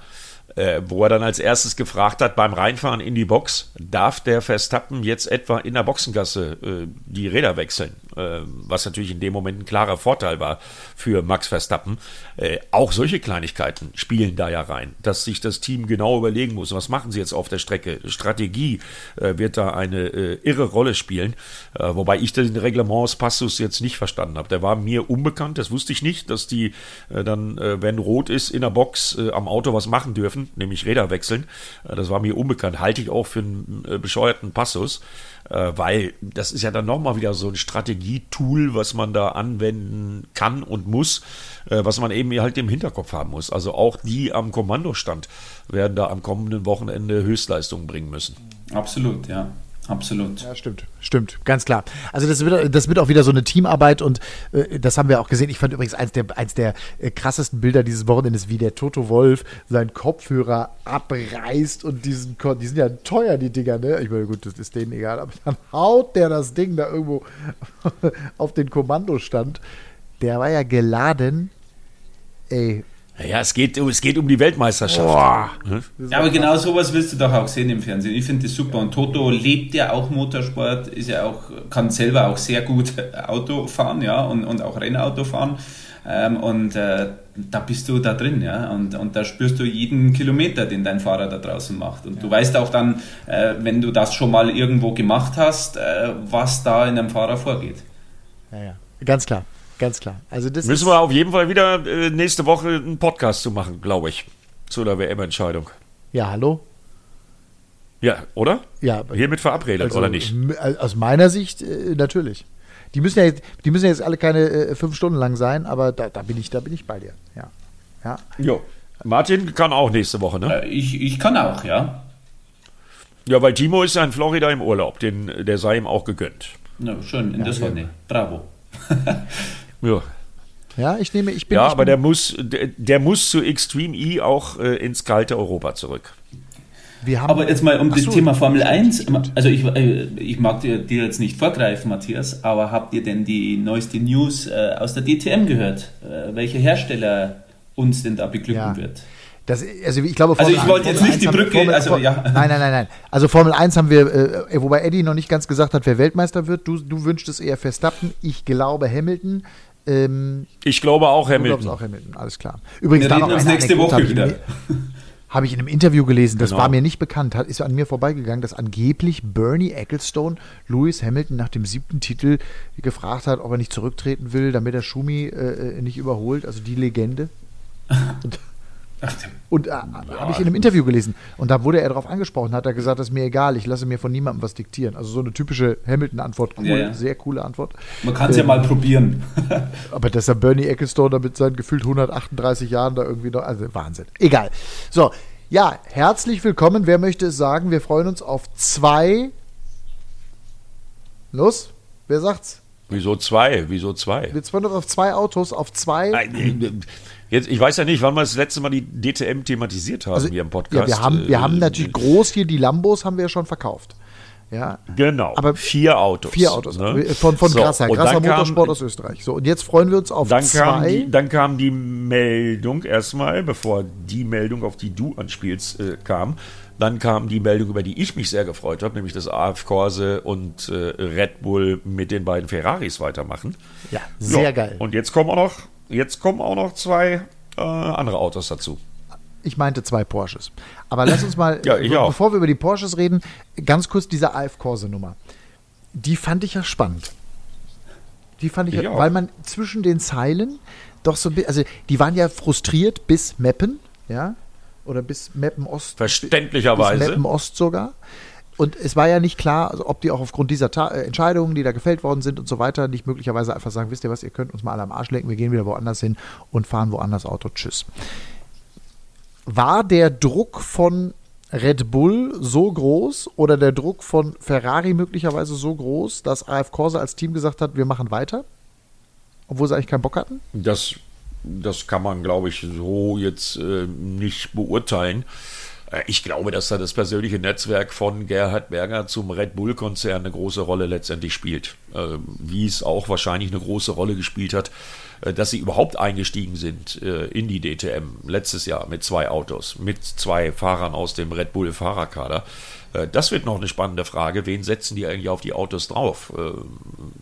äh, wo er dann als erstes gefragt hat beim Reinfahren in die Box, darf der Verstappen jetzt etwa in der Boxengasse äh, die Räder wechseln? Äh, was natürlich in dem Moment ein klarer Vorteil war für Max Verstappen. Äh, auch solche Kleinigkeiten spielen da ja rein, dass sich das Team genau überlegen muss, was machen sie jetzt auf der Strecke. Strategie äh, wird da eine äh, irre Rolle spielen, wobei ich den Reglementspassus jetzt nicht verstanden habe. Der war mir unbekannt, das wusste ich nicht, dass die dann, wenn rot ist, in der Box am Auto was machen dürfen, nämlich Räder wechseln. das war mir unbekannt, halte ich auch für einen bescheuerten Passus äh, weil das ist ja dann nochmal wieder so ein Strategietool, was man da anwenden kann und muss, äh, was man eben halt im Hinterkopf haben muss. Also auch die am Kommandostand werden da am kommenden Wochenende Höchstleistungen bringen müssen. Absolut, ja absolut. Ja, stimmt, stimmt, ganz klar. Also das wird, das wird auch wieder so eine Teamarbeit und äh, das haben wir auch gesehen. Ich fand übrigens eins der, eins der äh, krassesten Bilder dieses Wochenendes, wie der Toto Wolf seinen Kopfhörer abreißt und diesen, die sind ja teuer, die Dinger, ne? Ich meine, gut, das ist denen egal, aber dann haut der das Ding da irgendwo auf den Kommandostand. Der war ja geladen. Ey, ja, es geht, es geht um die Weltmeisterschaft. Boah. Ja, aber genau sowas willst du doch auch sehen im Fernsehen. Ich finde das super. Und Toto lebt ja auch Motorsport, ist ja auch, kann selber auch sehr gut Auto fahren, ja, und, und auch Rennauto fahren. Ähm, und äh, da bist du da drin, ja. Und, und da spürst du jeden Kilometer, den dein Fahrer da draußen macht. Und ja. du weißt auch dann, äh, wenn du das schon mal irgendwo gemacht hast, äh, was da in einem Fahrer vorgeht. Ja, ja. Ganz klar. Ganz klar. Also das Müssen wir auf jeden Fall wieder äh, nächste Woche einen Podcast zu machen, glaube ich. Zu der WM-Entscheidung. Ja, hallo? Ja, oder? Ja. Hiermit verabredet, also, oder nicht? Aus meiner Sicht äh, natürlich. Die müssen, ja jetzt, die müssen ja jetzt alle keine äh, fünf Stunden lang sein, aber da, da, bin ich, da bin ich bei dir. Ja. ja. Jo. Martin kann auch nächste Woche, ne? Äh, ich, ich kann auch, ja. Ja, weil Timo ist ja in Florida im Urlaub. Den, der sei ihm auch gegönnt. Ja, schön, in ja, der Sonne. Bravo. Ja. Ja, ich nehme, ich bin. Ja, ich aber bin, der muss, der, der, muss zu Extreme E auch äh, ins kalte Europa zurück. Wir haben, aber jetzt mal um das so, Thema Formel 1, also ich, äh, ich mag dir, dir, jetzt nicht vorgreifen, Matthias, aber habt ihr denn die neueste News äh, aus der DTM gehört? Äh, welcher Hersteller uns denn da beglücken ja. wird? Das, also ich glaube, Formel also ich wollte jetzt nicht die Brücke, Formel, also ja. Nein, nein, nein, nein. Also Formel 1 haben wir, äh, wobei Eddie noch nicht ganz gesagt hat, wer Weltmeister wird. Du, du wünschst es eher Verstappen. Ich glaube Hamilton. Ähm, ich glaube auch Hamilton. Du glaubst auch Hamilton, alles klar. Übrigens, wir reden uns nächste Woche wieder habe ich in einem Interview gelesen, das genau. war mir nicht bekannt, hat, ist an mir vorbeigegangen, dass angeblich Bernie Ecclestone Lewis Hamilton nach dem siebten Titel gefragt hat, ob er nicht zurücktreten will, damit er Schumi äh, äh nicht überholt, also die Legende. Und und äh, habe ich in einem Interview gelesen. Und da wurde er darauf angesprochen, hat er gesagt, das ist mir egal, ich lasse mir von niemandem was diktieren. Also so eine typische Hamilton-Antwort, cool, ja, ja. sehr coole Antwort. Man kann es ähm, ja mal probieren. aber dass er Bernie Ecclestone da mit seinen gefühlt 138 Jahren da irgendwie noch, also Wahnsinn. Egal. So, ja, herzlich willkommen. Wer möchte es sagen? Wir freuen uns auf zwei. Los, wer sagt's? Wieso zwei? Wieso zwei? Wir freuen uns auf zwei Autos, auf zwei. Nein, Jetzt, ich weiß ja nicht, wann wir das letzte Mal die DTM thematisiert haben also, hier im Podcast. Ja, wir haben, wir äh, haben natürlich groß hier die Lambos haben wir ja schon verkauft. Ja. Genau. Aber vier Autos. Vier Autos. Ne? Von, von so, Grasser. Grasser Motorsport kam, aus Österreich. So, und jetzt freuen wir uns auf dann zwei. Kam die, dann kam die Meldung erstmal, bevor die Meldung, auf die du anspielst, äh, kam. Dann kam die Meldung, über die ich mich sehr gefreut habe, nämlich dass AF Corse und äh, Red Bull mit den beiden Ferraris weitermachen. Ja, sehr so, geil. Und jetzt kommen auch noch Jetzt kommen auch noch zwei äh, andere Autos dazu. Ich meinte zwei Porsches. Aber lass uns mal, ja, be bevor wir über die Porsches reden, ganz kurz diese AF Corse-Nummer. Die fand ich ja spannend. Die fand ich, ich ja, weil man zwischen den Zeilen doch so, also die waren ja frustriert bis Meppen, ja, oder bis Meppen Ost. Verständlicherweise. Bis Meppen Ost sogar. Und es war ja nicht klar, also ob die auch aufgrund dieser Ta äh, Entscheidungen, die da gefällt worden sind und so weiter, nicht möglicherweise einfach sagen, wisst ihr was, ihr könnt uns mal alle am Arsch lenken, wir gehen wieder woanders hin und fahren woanders Auto. Tschüss. War der Druck von Red Bull so groß oder der Druck von Ferrari möglicherweise so groß, dass AF Corsa als Team gesagt hat, wir machen weiter? Obwohl sie eigentlich keinen Bock hatten? Das, das kann man, glaube ich, so jetzt äh, nicht beurteilen. Äh, ich glaube, dass da das persönliche Netzwerk von Gerhard Berger zum Red Bull-Konzern eine große Rolle letztendlich spielt. Äh, wie es auch wahrscheinlich eine große Rolle gespielt hat, äh, dass sie überhaupt eingestiegen sind in die DTM letztes Jahr mit zwei Autos, mit zwei Fahrern aus dem Red Bull-Fahrerkader. Äh, das wird noch eine spannende Frage. Wen setzen die eigentlich auf die Autos drauf? Äh,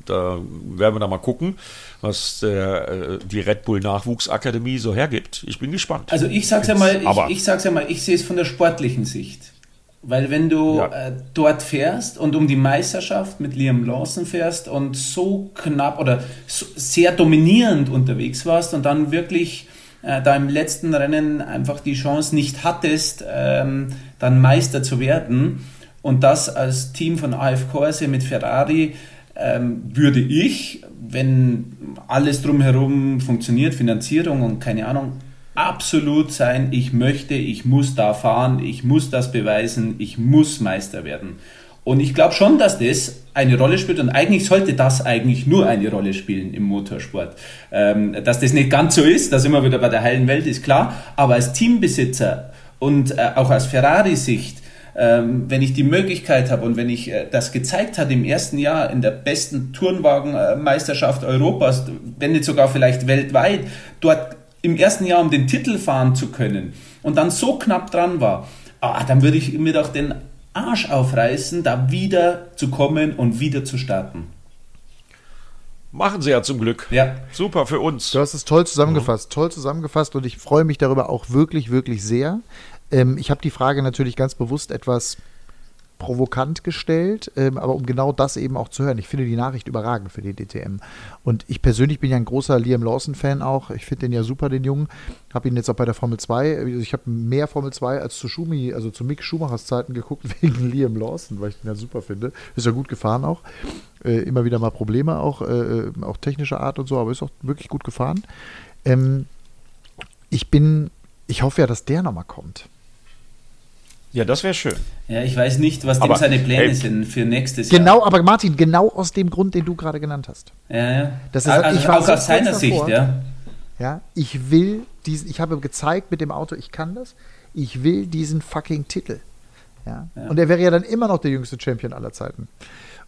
da werden wir da mal gucken, was der, äh, die Red Bull Nachwuchsakademie so hergibt. Ich bin gespannt. Also ich sag's ja mal, ich, ich sag's ja mal, ich sehe es von der sportlichen Sicht. Weil wenn du ja. äh, dort fährst und um die Meisterschaft mit Liam Lawson fährst und so knapp oder so sehr dominierend unterwegs warst und dann wirklich äh, da im letzten Rennen einfach die Chance nicht hattest, ähm, dann Meister zu werden. Und das als Team von AF Corse mit Ferrari ähm, würde ich, wenn alles drumherum funktioniert, Finanzierung und keine Ahnung, absolut sein, ich möchte, ich muss da fahren, ich muss das beweisen, ich muss Meister werden. Und ich glaube schon, dass das eine Rolle spielt und eigentlich sollte das eigentlich nur eine Rolle spielen im Motorsport. Ähm, dass das nicht ganz so ist, da wir wieder bei der heilen Welt, ist klar. Aber als Teambesitzer und äh, auch aus Ferrari-Sicht, ähm, wenn ich die Möglichkeit habe und wenn ich äh, das gezeigt hat im ersten Jahr in der besten Turnwagenmeisterschaft Europas, wenn nicht sogar vielleicht weltweit, dort im ersten Jahr um den Titel fahren zu können und dann so knapp dran war, ah, dann würde ich mir doch den Arsch aufreißen, da wieder zu kommen und wieder zu starten. Machen sie ja zum Glück. Ja. Super für uns. Du hast es toll zusammengefasst. Mhm. Toll zusammengefasst und ich freue mich darüber auch wirklich, wirklich sehr. Ähm, ich habe die Frage natürlich ganz bewusst etwas provokant gestellt, ähm, aber um genau das eben auch zu hören. Ich finde die Nachricht überragend für die DTM. Und ich persönlich bin ja ein großer Liam Lawson-Fan auch. Ich finde den ja super, den Jungen. Habe ihn jetzt auch bei der Formel 2, also ich habe mehr Formel 2 als zu Schumi, also zu Mick Schumachers Zeiten geguckt wegen Liam Lawson, weil ich den ja super finde. Ist ja gut gefahren auch. Äh, immer wieder mal Probleme auch, äh, auch technischer Art und so, aber ist auch wirklich gut gefahren. Ähm, ich bin, ich hoffe ja, dass der nochmal kommt. Ja, das wäre schön. Ja, ich weiß nicht, was dem seine Pläne ey, sind für nächstes Jahr. Genau, aber Martin, genau aus dem Grund, den du gerade genannt hast. Ja, ja. Das ist, also, ich war auch aus seiner Sicht, ja. Ja, ich will diesen, ich habe gezeigt mit dem Auto, ich kann das. Ich will diesen fucking Titel. Ja? ja. Und er wäre ja dann immer noch der jüngste Champion aller Zeiten.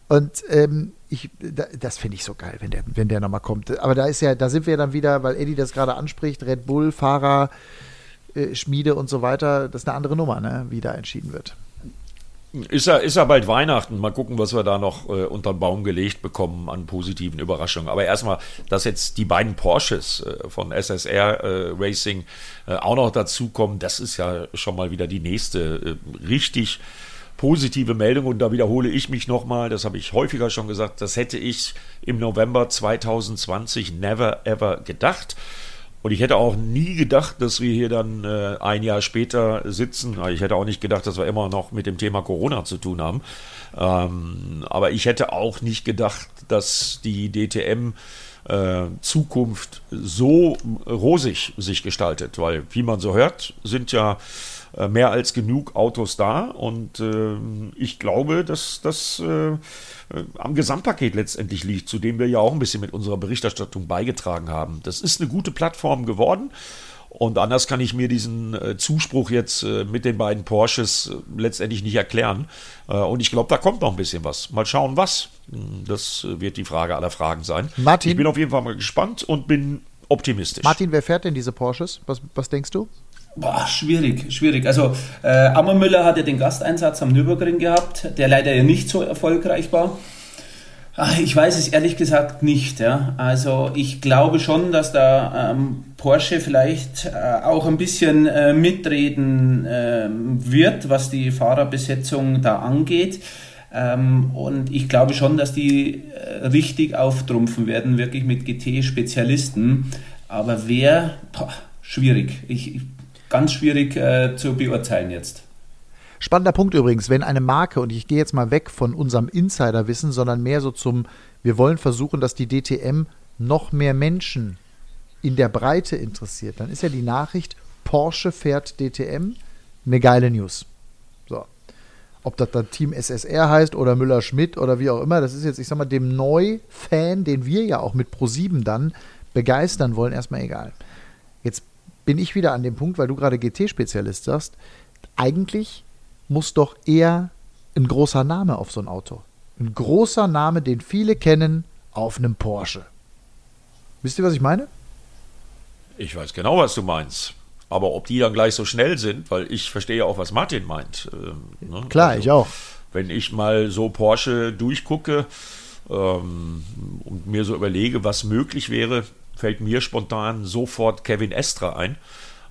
Und ähm, ich, das finde ich so geil, wenn der, wenn der nochmal kommt. Aber da ist ja, da sind wir dann wieder, weil Eddie das gerade anspricht, Red Bull, Fahrer, äh, Schmiede und so weiter, das ist eine andere Nummer, ne, wie da entschieden wird. Ist ja, ist ja bald Weihnachten. Mal gucken, was wir da noch äh, unter den Baum gelegt bekommen an positiven Überraschungen. Aber erstmal, dass jetzt die beiden Porsches äh, von SSR äh, Racing äh, auch noch dazukommen, das ist ja schon mal wieder die nächste äh, richtig positive Meldung. Und da wiederhole ich mich nochmal, das habe ich häufiger schon gesagt, das hätte ich im November 2020 never ever gedacht. Und ich hätte auch nie gedacht, dass wir hier dann äh, ein Jahr später sitzen. Ich hätte auch nicht gedacht, dass wir immer noch mit dem Thema Corona zu tun haben. Ähm, aber ich hätte auch nicht gedacht, dass die DTM äh, Zukunft so rosig sich gestaltet. Weil, wie man so hört, sind ja mehr als genug Autos da. Und äh, ich glaube, dass das äh, äh, am Gesamtpaket letztendlich liegt, zu dem wir ja auch ein bisschen mit unserer Berichterstattung beigetragen haben. Das ist eine gute Plattform geworden. Und anders kann ich mir diesen äh, Zuspruch jetzt äh, mit den beiden Porsches äh, letztendlich nicht erklären. Äh, und ich glaube, da kommt noch ein bisschen was. Mal schauen, was. Hm, das äh, wird die Frage aller Fragen sein. Martin, ich bin auf jeden Fall mal gespannt und bin optimistisch. Martin, wer fährt denn diese Porsches? Was, was denkst du? Boah, schwierig, schwierig. Also äh, Ammermüller hat ja den Gasteinsatz am Nürburgring gehabt, der leider ja nicht so erfolgreich war. Ach, ich weiß es ehrlich gesagt nicht. Ja. Also ich glaube schon, dass da ähm, Porsche vielleicht äh, auch ein bisschen äh, mitreden äh, wird, was die Fahrerbesetzung da angeht. Ähm, und ich glaube schon, dass die äh, richtig auftrumpfen werden, wirklich mit GT-Spezialisten. Aber wer, boah, schwierig. Ich, ich ganz schwierig äh, zu beurteilen jetzt. Spannender Punkt übrigens, wenn eine Marke, und ich gehe jetzt mal weg von unserem Insiderwissen, sondern mehr so zum, wir wollen versuchen, dass die DTM noch mehr Menschen in der Breite interessiert, dann ist ja die Nachricht, Porsche fährt DTM, eine geile News. So. Ob das dann Team SSR heißt oder Müller-Schmidt oder wie auch immer, das ist jetzt, ich sag mal, dem Neu-Fan, den wir ja auch mit Pro7 dann begeistern wollen, erstmal egal. Jetzt bin ich wieder an dem Punkt, weil du gerade GT-Spezialist sagst, eigentlich muss doch eher ein großer Name auf so ein Auto. Ein großer Name, den viele kennen, auf einem Porsche. Wisst ihr, was ich meine? Ich weiß genau, was du meinst. Aber ob die dann gleich so schnell sind, weil ich verstehe ja auch, was Martin meint. Ähm, ne? Klar, also, ich auch. Wenn ich mal so Porsche durchgucke ähm, und mir so überlege, was möglich wäre, fällt mir spontan sofort Kevin Estra ein.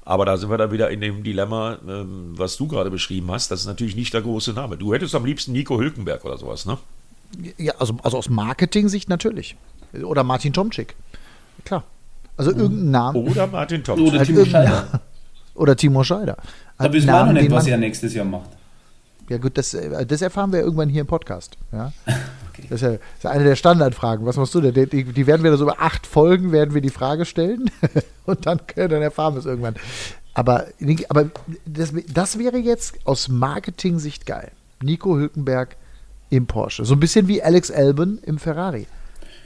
Aber da sind wir dann wieder in dem Dilemma, ähm, was du gerade beschrieben hast. Das ist natürlich nicht der große Name. Du hättest am liebsten Nico Hülkenberg oder sowas, ne? Ja, also, also aus Marketing-Sicht natürlich. Oder Martin Tomczyk. Klar. Also mhm. irgendein Name. Oder Martin Tomczyk. Oder Timo Scheider. Oder Timo Scheider. Da wissen wir noch nicht, was er nächstes Jahr macht. Ja gut, das, äh, das erfahren wir irgendwann hier im Podcast. Ja? Das, ist ja, das, ist eine der Standardfragen. Was machst du denn? Die, die, werden wir so über acht Folgen werden wir die Frage stellen und dann, dann erfahren wir es irgendwann. Aber, aber das, das wäre jetzt aus Marketing-Sicht geil. Nico Hülkenberg im Porsche. So ein bisschen wie Alex Albon im Ferrari.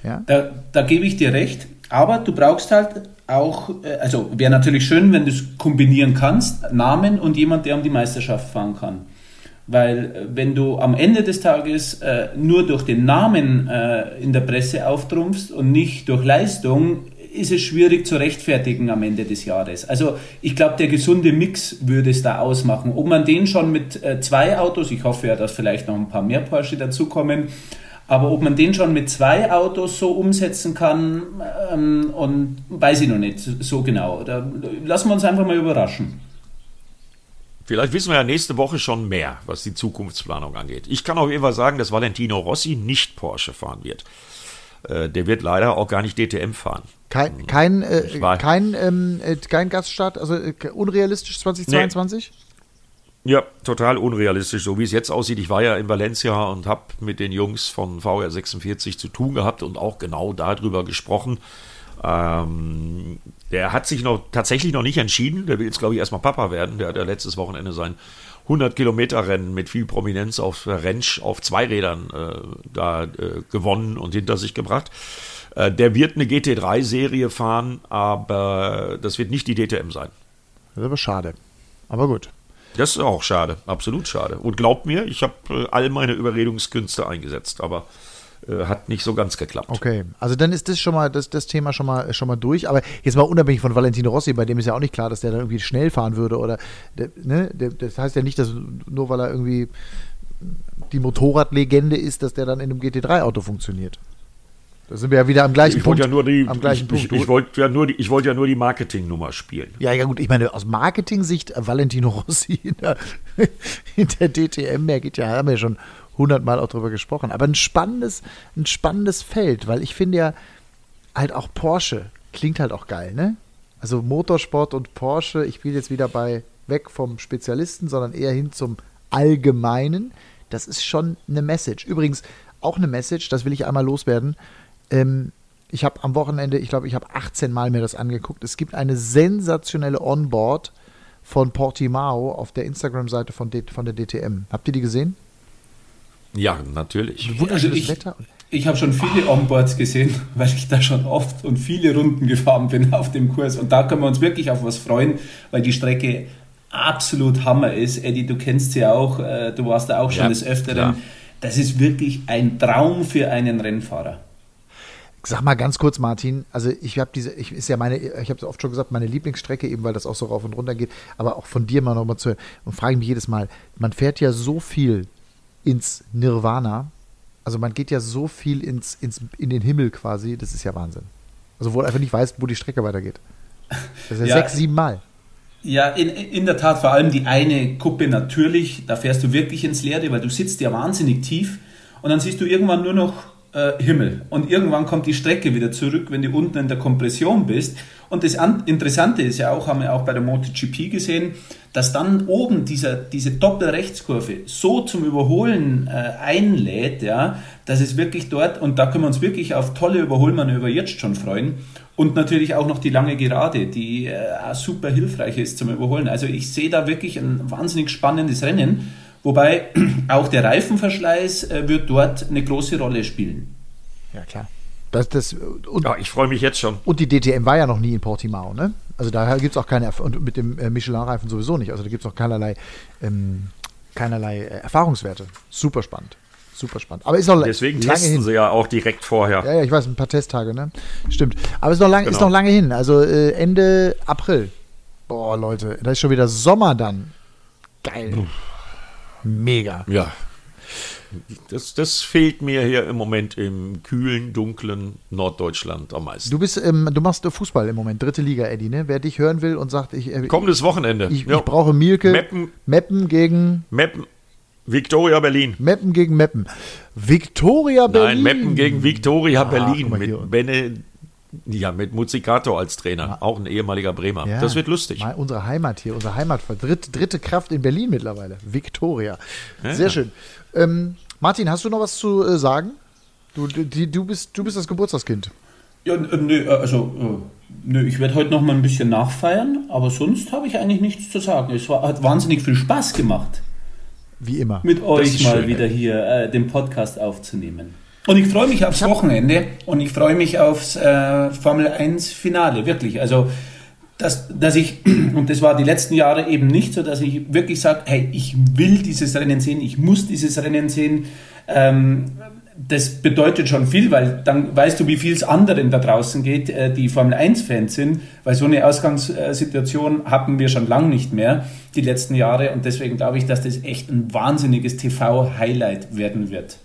Ja? Da, da gebe ich dir recht. Aber du brauchst halt auch, äh, also wäre natürlich schön, wenn du es kombinieren kannst, Namen und jemand, der um die Meisterschaft fahren kann. Weil äh, wenn du am Ende des Tages äh, nur durch den Namen äh, in der Presse auftrumpfst und nicht durch Leistung, ist es schwierig zu rechtfertigen am Ende des Jahres. Also ich glaube, der gesunde Mix würde es da ausmachen. Ob man den schon mit äh, zwei Autos, ich hoffe ja, dass vielleicht noch ein paar mehr Porsche dazukommen, aber ob man den schon mit zwei Autos so umsetzen kann, ähm, und weiß ich noch nicht so genau. Da lassen wir uns einfach mal überraschen. Vielleicht wissen wir ja nächste Woche schon mehr, was die Zukunftsplanung angeht. Ich kann auf jeden Fall sagen, dass Valentino Rossi nicht Porsche fahren wird. Äh, der wird leider auch gar nicht DTM fahren. Kein, hm. kein, äh, kein, ähm, äh, kein Gaststart, also äh, unrealistisch 2022? Nee. Ja, total unrealistisch, so wie es jetzt aussieht. Ich war ja in Valencia und habe mit den Jungs von VR46 zu tun gehabt und auch genau darüber gesprochen. Ähm, der hat sich noch tatsächlich noch nicht entschieden. Der will jetzt, glaube ich, erstmal Papa werden. Der hat ja letztes Wochenende sein 100 Kilometer Rennen mit viel Prominenz auf Rentsch auf zwei Rädern äh, da äh, gewonnen und hinter sich gebracht. Äh, der wird eine GT3-Serie fahren, aber das wird nicht die DTM sein. Das ist aber schade. Aber gut. Das ist auch schade, absolut schade. Und glaubt mir, ich habe äh, all meine Überredungskünste eingesetzt, aber hat nicht so ganz geklappt. Okay, also dann ist das schon mal das, das Thema schon mal schon mal durch. Aber jetzt mal unabhängig von Valentino Rossi, bei dem ist ja auch nicht klar, dass der dann irgendwie schnell fahren würde oder der, ne, das heißt ja nicht, dass nur weil er irgendwie die Motorradlegende ist, dass der dann in einem GT3-Auto funktioniert. Da sind wir ja wieder am gleichen ich Punkt. Ja nur die, am gleichen ich, Punkt. Ich, ich wollte ja nur die, ich wollte ja nur die Marketingnummer spielen. Ja, ja gut, ich meine, aus Marketing-Sicht äh, Valentino Rossi in der, in der DTM, mehr geht ja, haben wir ja schon hundertmal auch drüber gesprochen. Aber ein spannendes, ein spannendes Feld, weil ich finde ja halt auch Porsche klingt halt auch geil, ne? Also Motorsport und Porsche, ich will jetzt wieder bei weg vom Spezialisten, sondern eher hin zum Allgemeinen. Das ist schon eine Message. Übrigens auch eine Message, das will ich einmal loswerden. Ähm, ich habe am Wochenende, ich glaube, ich habe 18 Mal mir das angeguckt. Es gibt eine sensationelle Onboard von Portimao auf der Instagram-Seite von, von der DTM. Habt ihr die gesehen? Ja, natürlich. Wunderschönes also Wetter. Ich habe schon viele Onboards gesehen, weil ich da schon oft und viele Runden gefahren bin auf dem Kurs. Und da können wir uns wirklich auf was freuen, weil die Strecke absolut Hammer ist. Eddie, du kennst sie auch, äh, du warst da auch schon ja, des Öfteren. Ja. Das ist wirklich ein Traum für einen Rennfahrer. Sag mal ganz kurz, Martin. Also ich habe diese, ich ist ja meine, ich habe es oft schon gesagt, meine Lieblingsstrecke eben, weil das auch so rauf und runter geht. Aber auch von dir mal nochmal zu und frage mich jedes Mal. Man fährt ja so viel ins Nirvana. Also man geht ja so viel ins, ins in den Himmel quasi. Das ist ja Wahnsinn. Also wo du einfach nicht weißt, wo die Strecke weitergeht. Das ist ja, ja sechs, sieben Mal. Ja, in, in der Tat, vor allem die eine Kuppe natürlich, da fährst du wirklich ins Leere, weil du sitzt ja wahnsinnig tief und dann siehst du irgendwann nur noch äh, Himmel. Und irgendwann kommt die Strecke wieder zurück, wenn du unten in der Kompression bist. Und das Interessante ist ja auch, haben wir auch bei der MotoGP gesehen, dass dann oben dieser, diese Doppelrechtskurve so zum Überholen äh, einlädt, ja, dass es wirklich dort, und da können wir uns wirklich auf tolle Überholmanöver jetzt schon freuen. Und natürlich auch noch die lange Gerade, die äh, super hilfreich ist zum Überholen. Also ich sehe da wirklich ein wahnsinnig spannendes Rennen. Wobei auch der Reifenverschleiß äh, wird dort eine große Rolle spielen. Ja, klar. Das, das, und, ja, ich freue mich jetzt schon. Und die DTM war ja noch nie in Portimao, ne? Also daher gibt es auch keine, und mit dem äh, Michelin-Reifen sowieso nicht. Also da gibt es auch keinerlei, ähm, keinerlei äh, Erfahrungswerte. Super spannend. Super spannend. Aber ist noch Deswegen lange testen hin. sie ja auch direkt vorher. Ja, ja, ich weiß, ein paar Testtage, ne? Stimmt. Aber ist noch, lang, genau. ist noch lange hin. Also äh, Ende April. Boah, Leute, da ist schon wieder Sommer dann. Geil. Uff. Mega. Ja. Das, das fehlt mir hier im Moment im kühlen, dunklen Norddeutschland am meisten. Du bist, ähm, du machst Fußball im Moment, dritte Liga, Eddie, ne? Wer dich hören will und sagt, ich. Äh, Kommendes Wochenende. Ich, ja. ich brauche Mielke. Meppen. Meppen gegen. Meppen. Victoria Berlin. Meppen gegen Meppen. Victoria Berlin. Nein, Meppen gegen Victoria ah, Berlin mit Bene ja, mit Muzikato als Trainer, ja. auch ein ehemaliger Bremer. Ja, das wird lustig. Mal unsere Heimat hier, unsere Heimat, dritte, dritte Kraft in Berlin mittlerweile. Viktoria. Ja. Sehr schön. Ähm, Martin, hast du noch was zu äh, sagen? Du, die, du, bist, du bist das Geburtstagskind. Ja, äh, nö, äh, also, äh, nö, ich werde heute noch mal ein bisschen nachfeiern, aber sonst habe ich eigentlich nichts zu sagen. Es war, hat wahnsinnig viel Spaß gemacht. Wie immer. Mit euch mal schön, wieder hier äh, den Podcast aufzunehmen. Und ich freue mich aufs Wochenende und ich freue mich aufs äh, Formel 1 Finale, wirklich. Also, dass, dass ich, und das war die letzten Jahre eben nicht so, dass ich wirklich sage, hey, ich will dieses Rennen sehen, ich muss dieses Rennen sehen. Ähm, das bedeutet schon viel, weil dann weißt du, wie viel es anderen da draußen geht, äh, die Formel 1-Fans sind, weil so eine Ausgangssituation hatten wir schon lange nicht mehr, die letzten Jahre. Und deswegen glaube ich, dass das echt ein wahnsinniges TV-Highlight werden wird.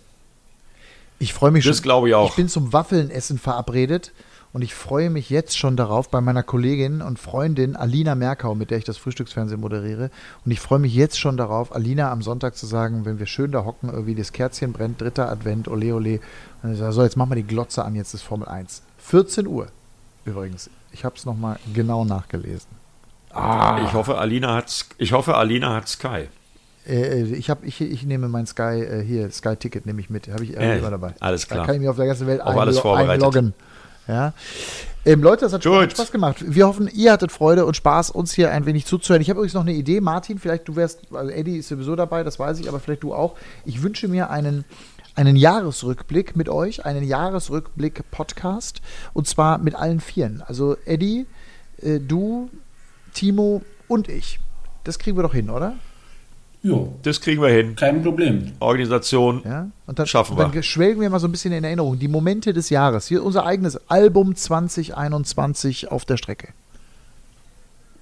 Ich freue mich das schon. Das glaube ich auch. Ich bin zum Waffelnessen verabredet und ich freue mich jetzt schon darauf bei meiner Kollegin und Freundin Alina Merkau, mit der ich das Frühstücksfernsehen moderiere. Und ich freue mich jetzt schon darauf, Alina am Sonntag zu sagen, wenn wir schön da hocken, irgendwie das Kerzchen brennt, dritter Advent, ole ole. Und ich sage, so, jetzt machen wir die Glotze an, jetzt ist Formel 1. 14 Uhr übrigens. Ich habe es nochmal genau nachgelesen. Ah. Ich hoffe, Alina hat, ich hoffe, Alina hat Sky. Äh, ich, hab, ich, ich nehme mein Sky äh, hier, Sky-Ticket nehme ich mit. Habe ich äh, immer dabei. Alles klar. Da kann ich mir auf der ganzen Welt Auch alles vorbereitet. einloggen. Ja. Ähm, Leute, das hat Gut. Spaß gemacht. Wir hoffen, ihr hattet Freude und Spaß, uns hier ein wenig zuzuhören. Ich habe übrigens noch eine Idee, Martin, vielleicht du wärst, also Eddie ist sowieso dabei, das weiß ich, aber vielleicht du auch. Ich wünsche mir einen, einen Jahresrückblick mit euch, einen Jahresrückblick-Podcast und zwar mit allen Vieren. Also Eddie, äh, du, Timo und ich. Das kriegen wir doch hin, oder? Jo. Das kriegen wir hin. Kein Problem. Organisation. Ja, und dann schaffen wir. Dann schwelgen wir mal so ein bisschen in Erinnerung. Die Momente des Jahres. Hier unser eigenes Album 2021 auf der Strecke.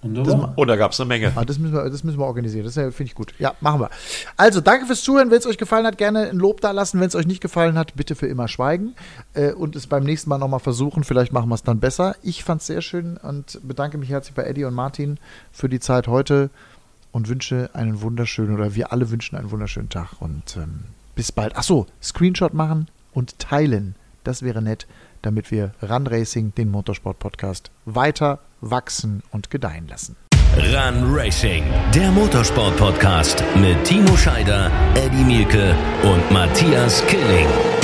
Wunderbar. Und da gab es eine Menge. Ah, das, müssen wir, das müssen wir organisieren. Das finde ich gut. Ja, machen wir. Also, danke fürs Zuhören. Wenn es euch gefallen hat, gerne ein Lob da lassen. Wenn es euch nicht gefallen hat, bitte für immer schweigen. Äh, und es beim nächsten Mal nochmal versuchen. Vielleicht machen wir es dann besser. Ich fand es sehr schön und bedanke mich herzlich bei Eddie und Martin für die Zeit heute und wünsche einen wunderschönen, oder wir alle wünschen einen wunderschönen Tag. Und ähm, bis bald. Achso, Screenshot machen und teilen. Das wäre nett, damit wir Run Racing, den Motorsport-Podcast, weiter wachsen und gedeihen lassen. Run Racing, der Motorsport-Podcast mit Timo Scheider, Eddie Mielke und Matthias Killing.